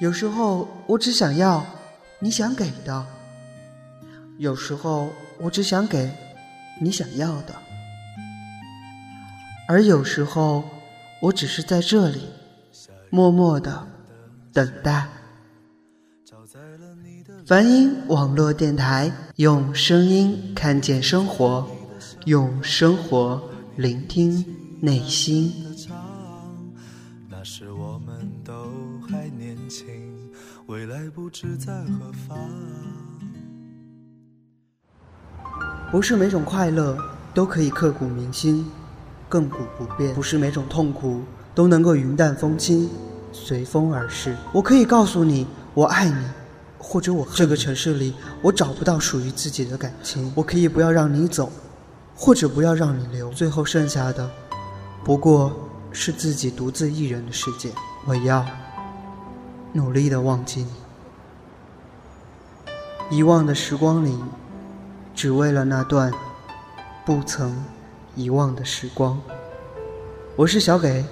有时候我只想要你想给的，有时候我只想给你想要的，而有时候我只是在这里默默的等待。梵音网络电台，用声音看见生活，用生活聆听内心。来不知在何方。不是每种快乐都可以刻骨铭心、亘古不变；不是每种痛苦都能够云淡风轻、随风而逝。我可以告诉你，我爱你。或者我这个城市里，我找不到属于自己的感情。我可以不要让你走，或者不要让你留。最后剩下的，不过是自己独自一人的世界。我要努力的忘记你，遗忘的时光里，只为了那段不曾遗忘的时光。我是小给，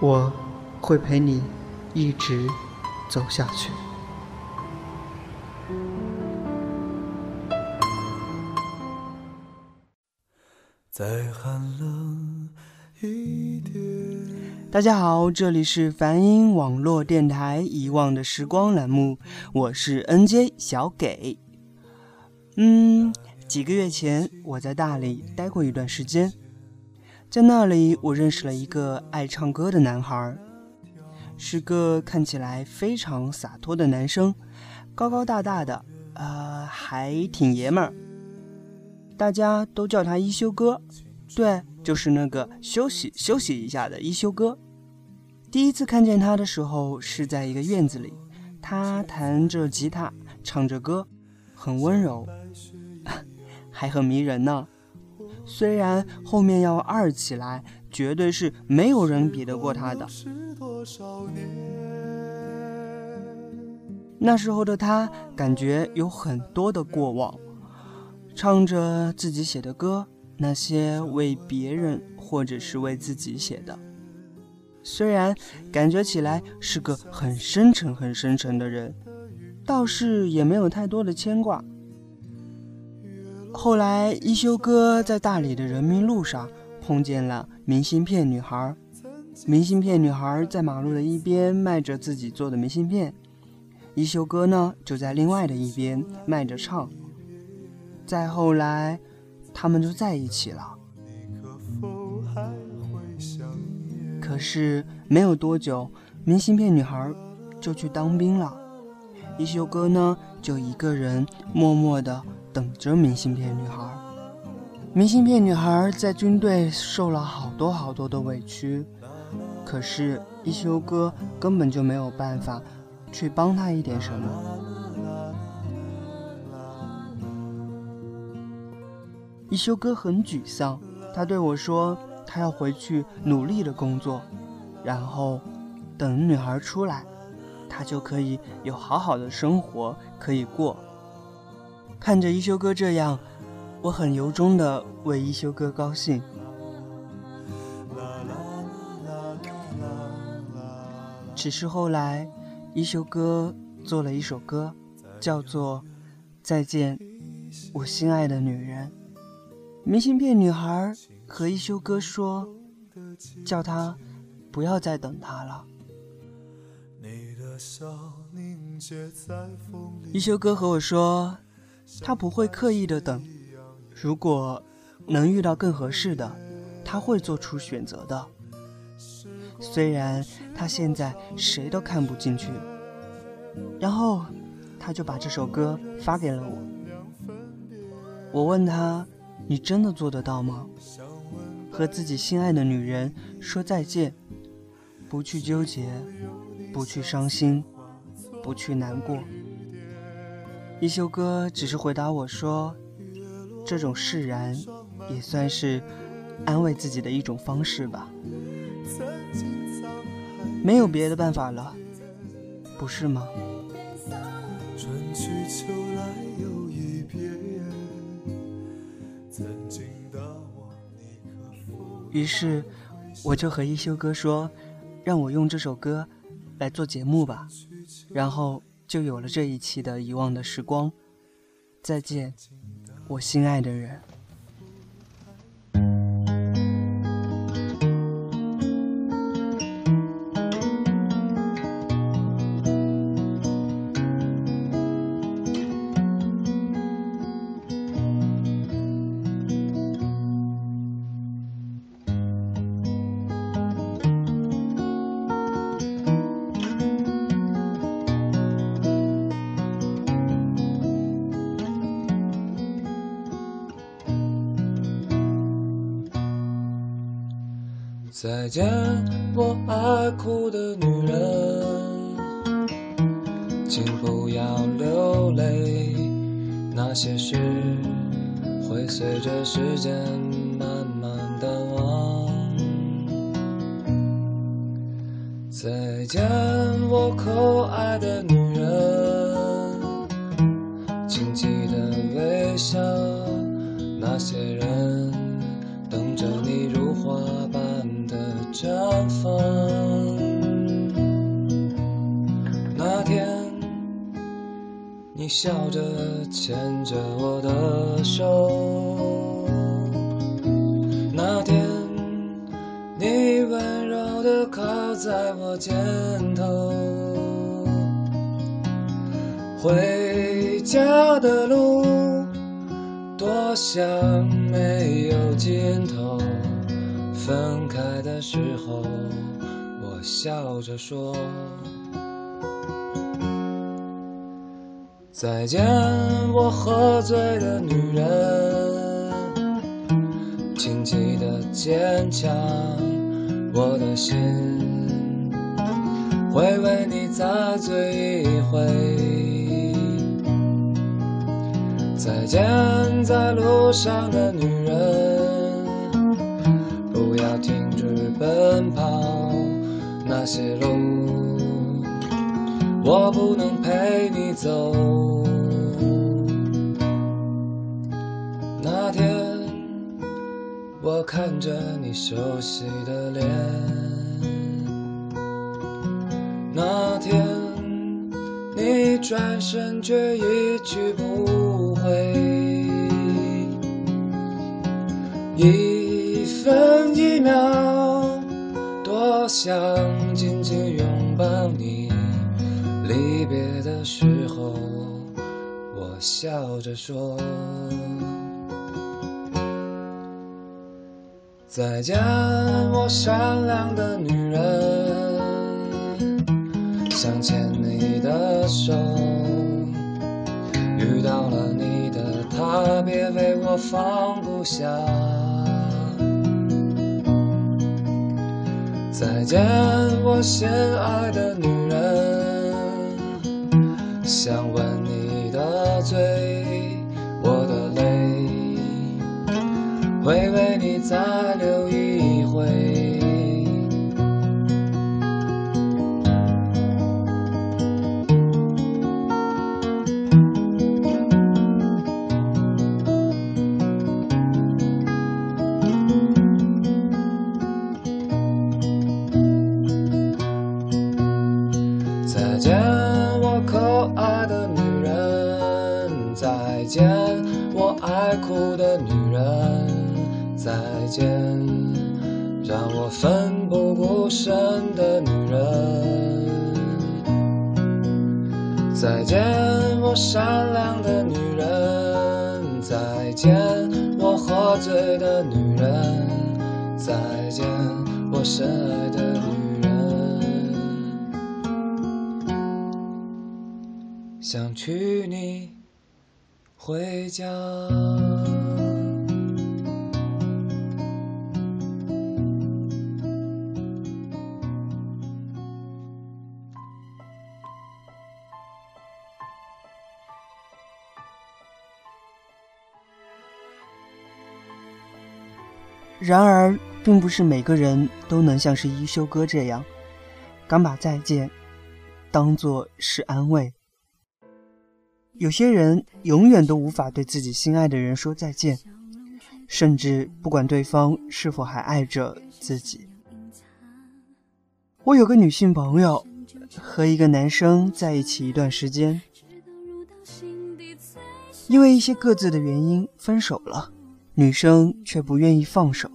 我会陪你一直走下去。再寒冷一点。大家好，这里是梵音网络电台《遗忘的时光》栏目，我是 NJ 小给。嗯，几个月前我在大理待过一段时间，在那里我认识了一个爱唱歌的男孩，是个看起来非常洒脱的男生，高高大大的，呃，还挺爷们儿。大家都叫他一休哥，对，就是那个休息休息一下的一休哥。第一次看见他的时候是在一个院子里，他弹着吉他，唱着歌，很温柔，还很迷人呢。虽然后面要二起来，绝对是没有人比得过他的。那时候的他，感觉有很多的过往。唱着自己写的歌，那些为别人或者是为自己写的，虽然感觉起来是个很深沉、很深沉的人，倒是也没有太多的牵挂。后来一休哥在大理的人民路上碰见了明信片女孩，明信片女孩在马路的一边卖着自己做的明信片，一休哥呢就在另外的一边卖着唱。再后来，他们就在一起了。可是没有多久，明信片女孩就去当兵了，一休哥呢就一个人默默的等着明信片女孩。明信片女孩在军队受了好多好多的委屈，可是一休哥根本就没有办法去帮她一点什么。一休哥很沮丧，他对我说：“他要回去努力的工作，然后等女孩出来，他就可以有好好的生活可以过。”看着一休哥这样，我很由衷的为一休哥高兴。只是后来，一休哥做了一首歌，叫做《再见，我心爱的女人》。明信片女孩和一休哥说：“叫他不要再等他了。”一休哥和我说：“他不会刻意的等，如果能遇到更合适的，他会做出选择的。虽然他现在谁都看不进去。”然后他就把这首歌发给了我。我问他。你真的做得到吗？和自己心爱的女人说再见，不去纠结，不去伤心，不去难过。一休哥只是回答我说：“这种释然，也算是安慰自己的一种方式吧。没有别的办法了，不是吗？”于是，我就和一休哥说，让我用这首歌来做节目吧，然后就有了这一期的遗忘的时光。再见，我心爱的人。会随着时间慢慢淡忘。再见，我可爱的女你笑着牵着我的手。那天，你温柔的靠在我肩头。回家的路，多想没有尽头。分开的时候，我笑着说：“再见，我喝醉的女人，请记得坚强，我的心会为你再醉一回。再见，在路上的女人。”不要停止奔跑，那些路我不能陪你走。看着你熟悉的脸，那天你转身却一去不回。一。分一秒，多想紧紧拥抱你。离别的时候，我笑着说：再见，我善良的女人。想牵你的手，遇到了你的他，别为我放不下。再见，我心爱的女人。想吻你的嘴，我的泪会你在留意。想娶你回家。然而，并不是每个人都能像是一休哥这样，敢把再见当做是安慰。有些人永远都无法对自己心爱的人说再见，甚至不管对方是否还爱着自己。我有个女性朋友，和一个男生在一起一段时间，因为一些各自的原因分手了，女生却不愿意放手。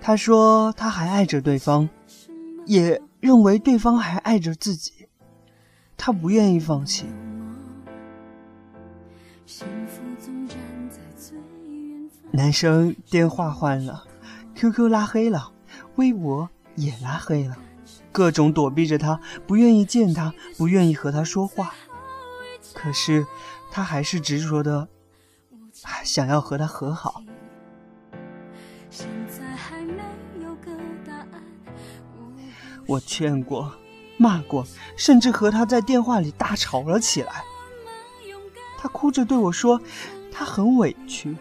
她说她还爱着对方，也认为对方还爱着自己，她不愿意放弃。男生电话换了，QQ 拉黑了，微博也拉黑了，各种躲避着他，不愿意见他，不愿意和他说话。可是他还是执着的想要和他和好。我劝过，骂过，甚至和他在电话里大吵了起来。他哭着对我说：“他很委屈。”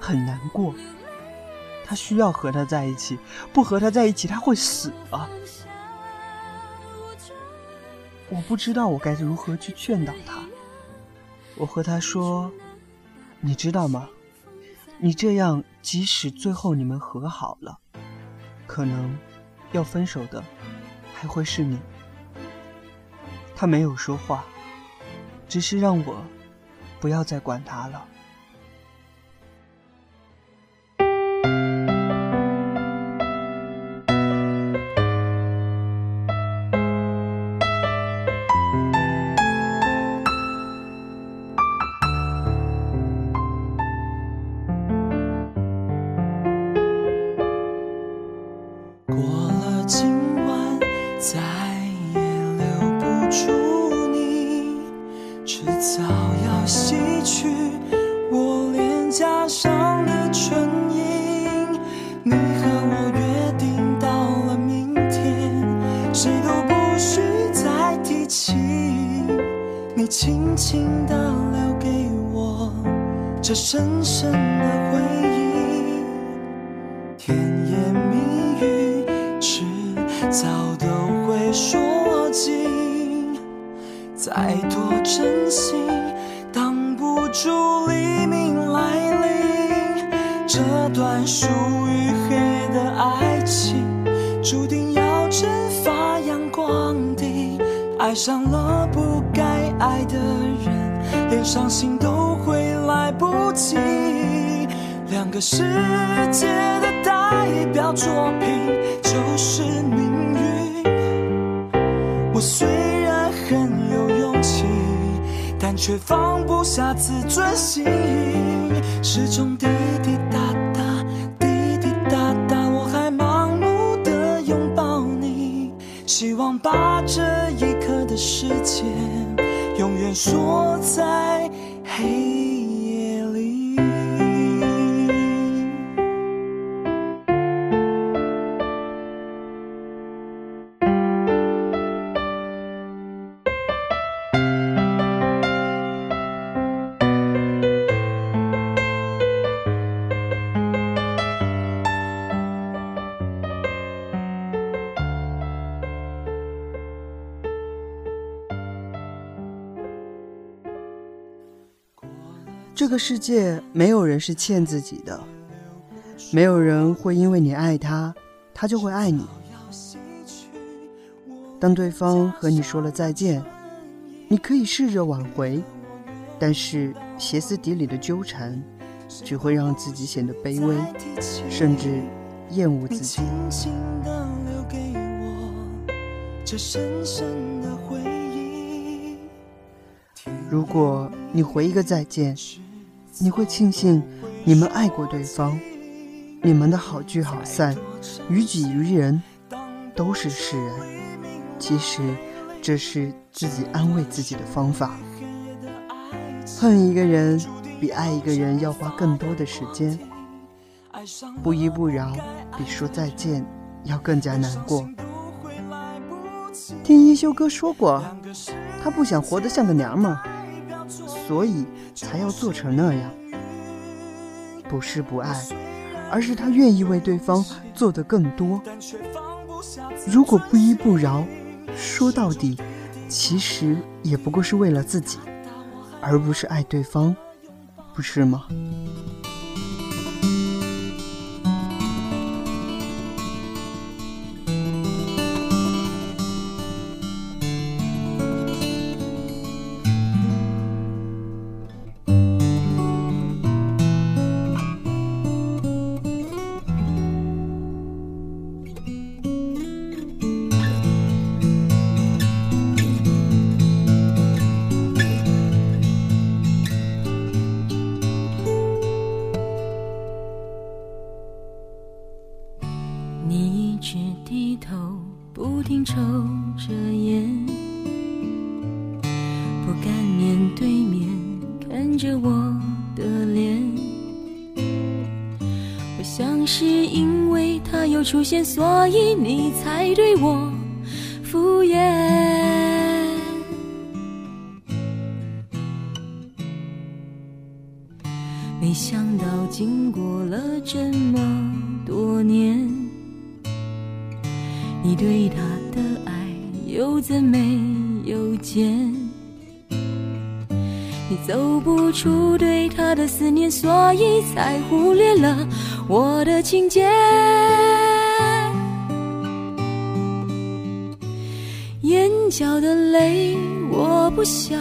很难过，他需要和他在一起，不和他在一起他会死啊。我不知道我该如何去劝导他。我和他说：“你知道吗？你这样，即使最后你们和好了，可能要分手的还会是你。”他没有说话，只是让我不要再管他了。这深深的回忆，甜言蜜语迟早都会说尽，再多真心挡不住黎明来临。这段属于黑的爱情，注定要蒸发阳光的，爱上了不该。爱的人，连伤心都会来不及。两个世界的代表作品就是命运。我虽然很有勇气，但却放不下自尊心。始终滴滴答答，滴滴答答，我还盲目的拥抱你，希望把这一刻的时间。永远锁在黑。这个世界没有人是欠自己的，没有人会因为你爱他，他就会爱你。当对方和你说了再见，你可以试着挽回，但是歇斯底里的纠缠，只会让自己显得卑微，甚至厌恶自己。如果你回一个再见。你会庆幸你们爱过对方，你们的好聚好散，于己于人都是释然。其实这是自己安慰自己的方法。恨一个人比爱一个人要花更多的时间，不依不饶比说再见要更加难过。听一休哥说过，他不想活得像个娘们儿。所以才要做成那样，不是不爱，而是他愿意为对方做的更多。如果不依不饶，说到底，其实也不过是为了自己，而不是爱对方，不是吗？出现，所以你才对我敷衍。没想到经过了这么多年。你对他的爱又怎没有减？你走不出对他的思念，所以才忽略了我的情节。眼角的泪，我不想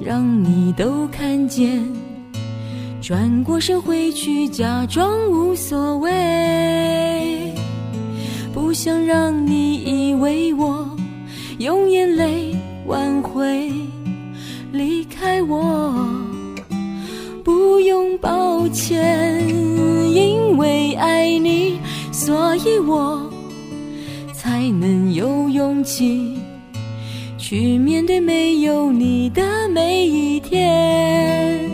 让你都看见。转过身回去，假装无所谓。不想让你以为我用眼泪挽回离开我，不用抱歉，因为爱你，所以我才能有勇气去面对没有你的每一天，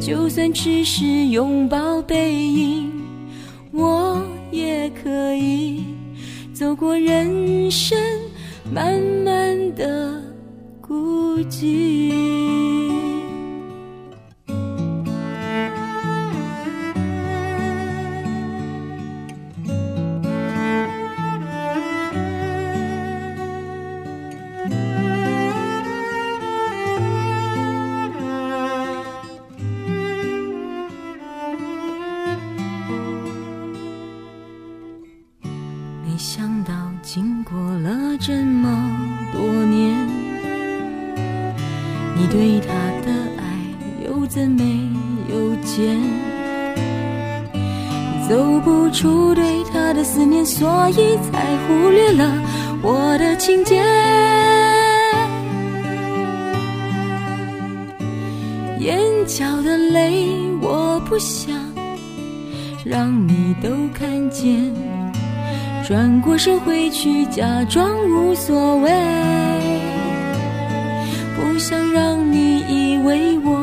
就算只是拥抱背影，我。也可以走过人生漫漫的孤寂。走不出对他的思念，所以才忽略了我的情节。眼角的泪，我不想让你都看见。转过身回去，假装无所谓，不想让你以为我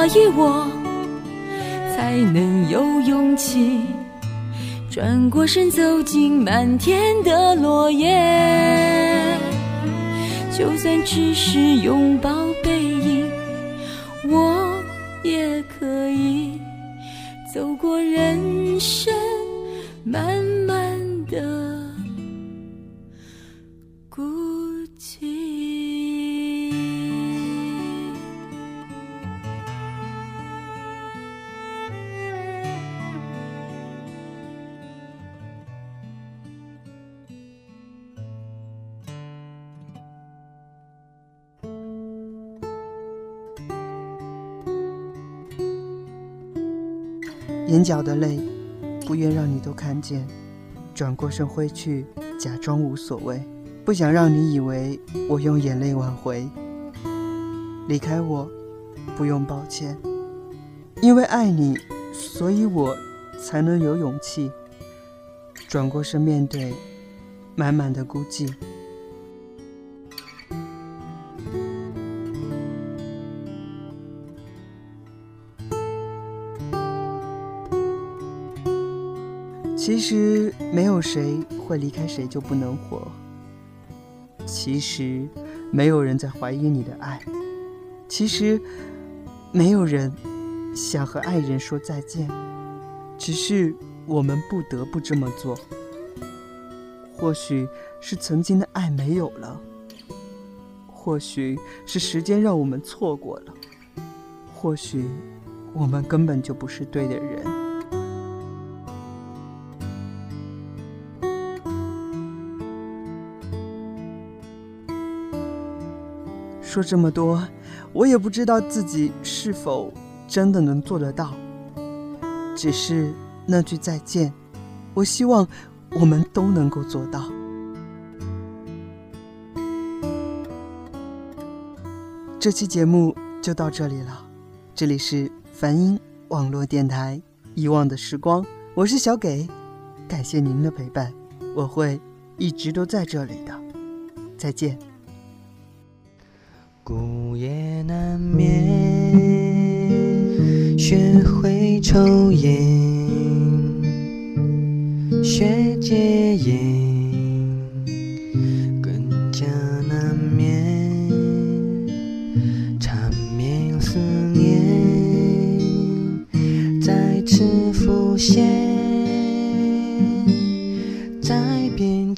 所以我才能有勇气转过身走进满天的落叶。就算只是拥抱背影，我也可以走过人生漫漫的。眼角的泪，不愿让你都看见，转过身挥去，假装无所谓，不想让你以为我用眼泪挽回离开我，不用抱歉，因为爱你，所以我才能有勇气转过身面对满满的孤寂。其实没有谁会离开谁就不能活。其实没有人在怀疑你的爱。其实没有人想和爱人说再见，只是我们不得不这么做。或许是曾经的爱没有了，或许是时间让我们错过了，或许我们根本就不是对的人。说这么多，我也不知道自己是否真的能做得到。只是那句再见，我希望我们都能够做到。这期节目就到这里了。这里是梵音网络电台《遗忘的时光》，我是小给，感谢您的陪伴，我会一直都在这里的。再见。午夜难眠，学会抽烟，学戒烟，更加难眠，缠绵思念再次浮现在边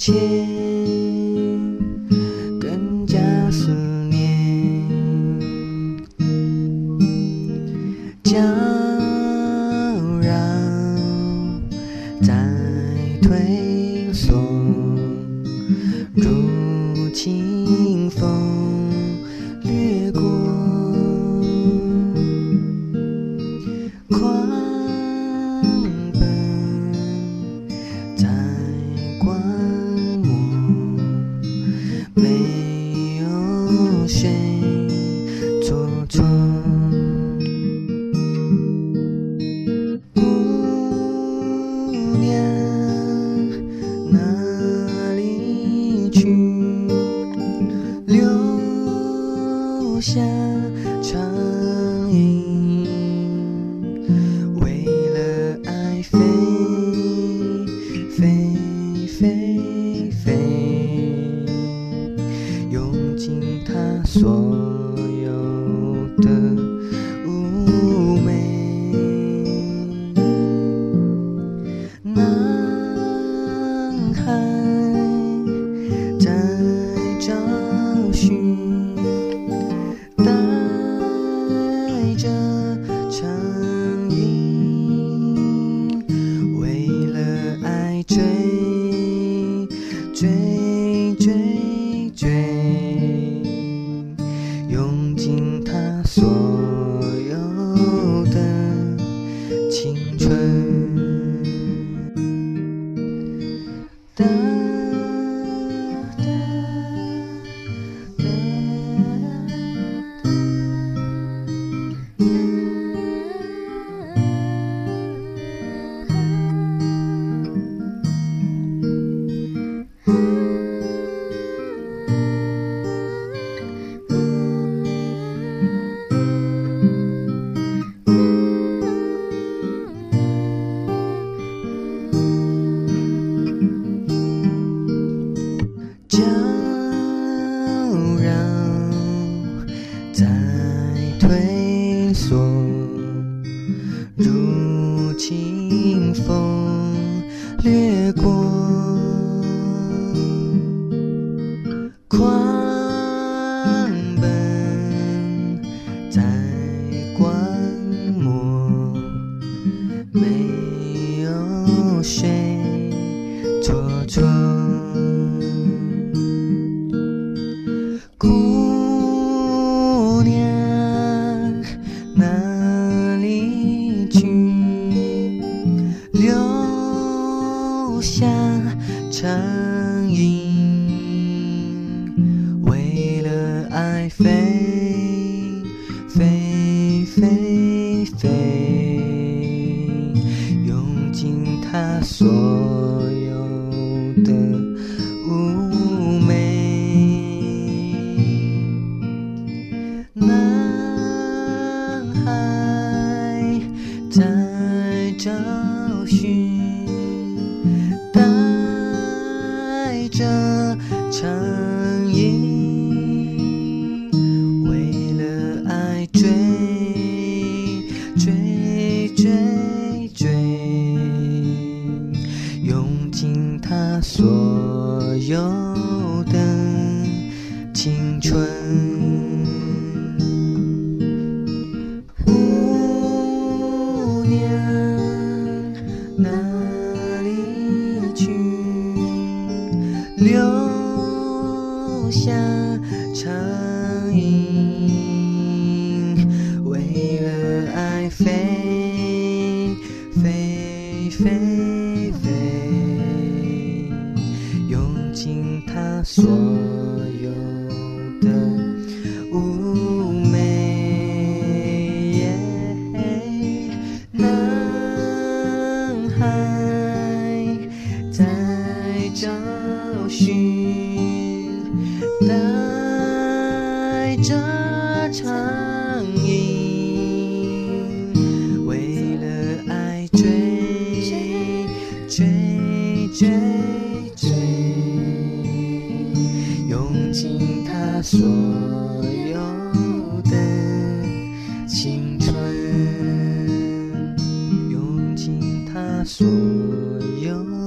如清风掠过。他。所有的下长影为了爱飞飞飞飞用尽它所用尽他所有。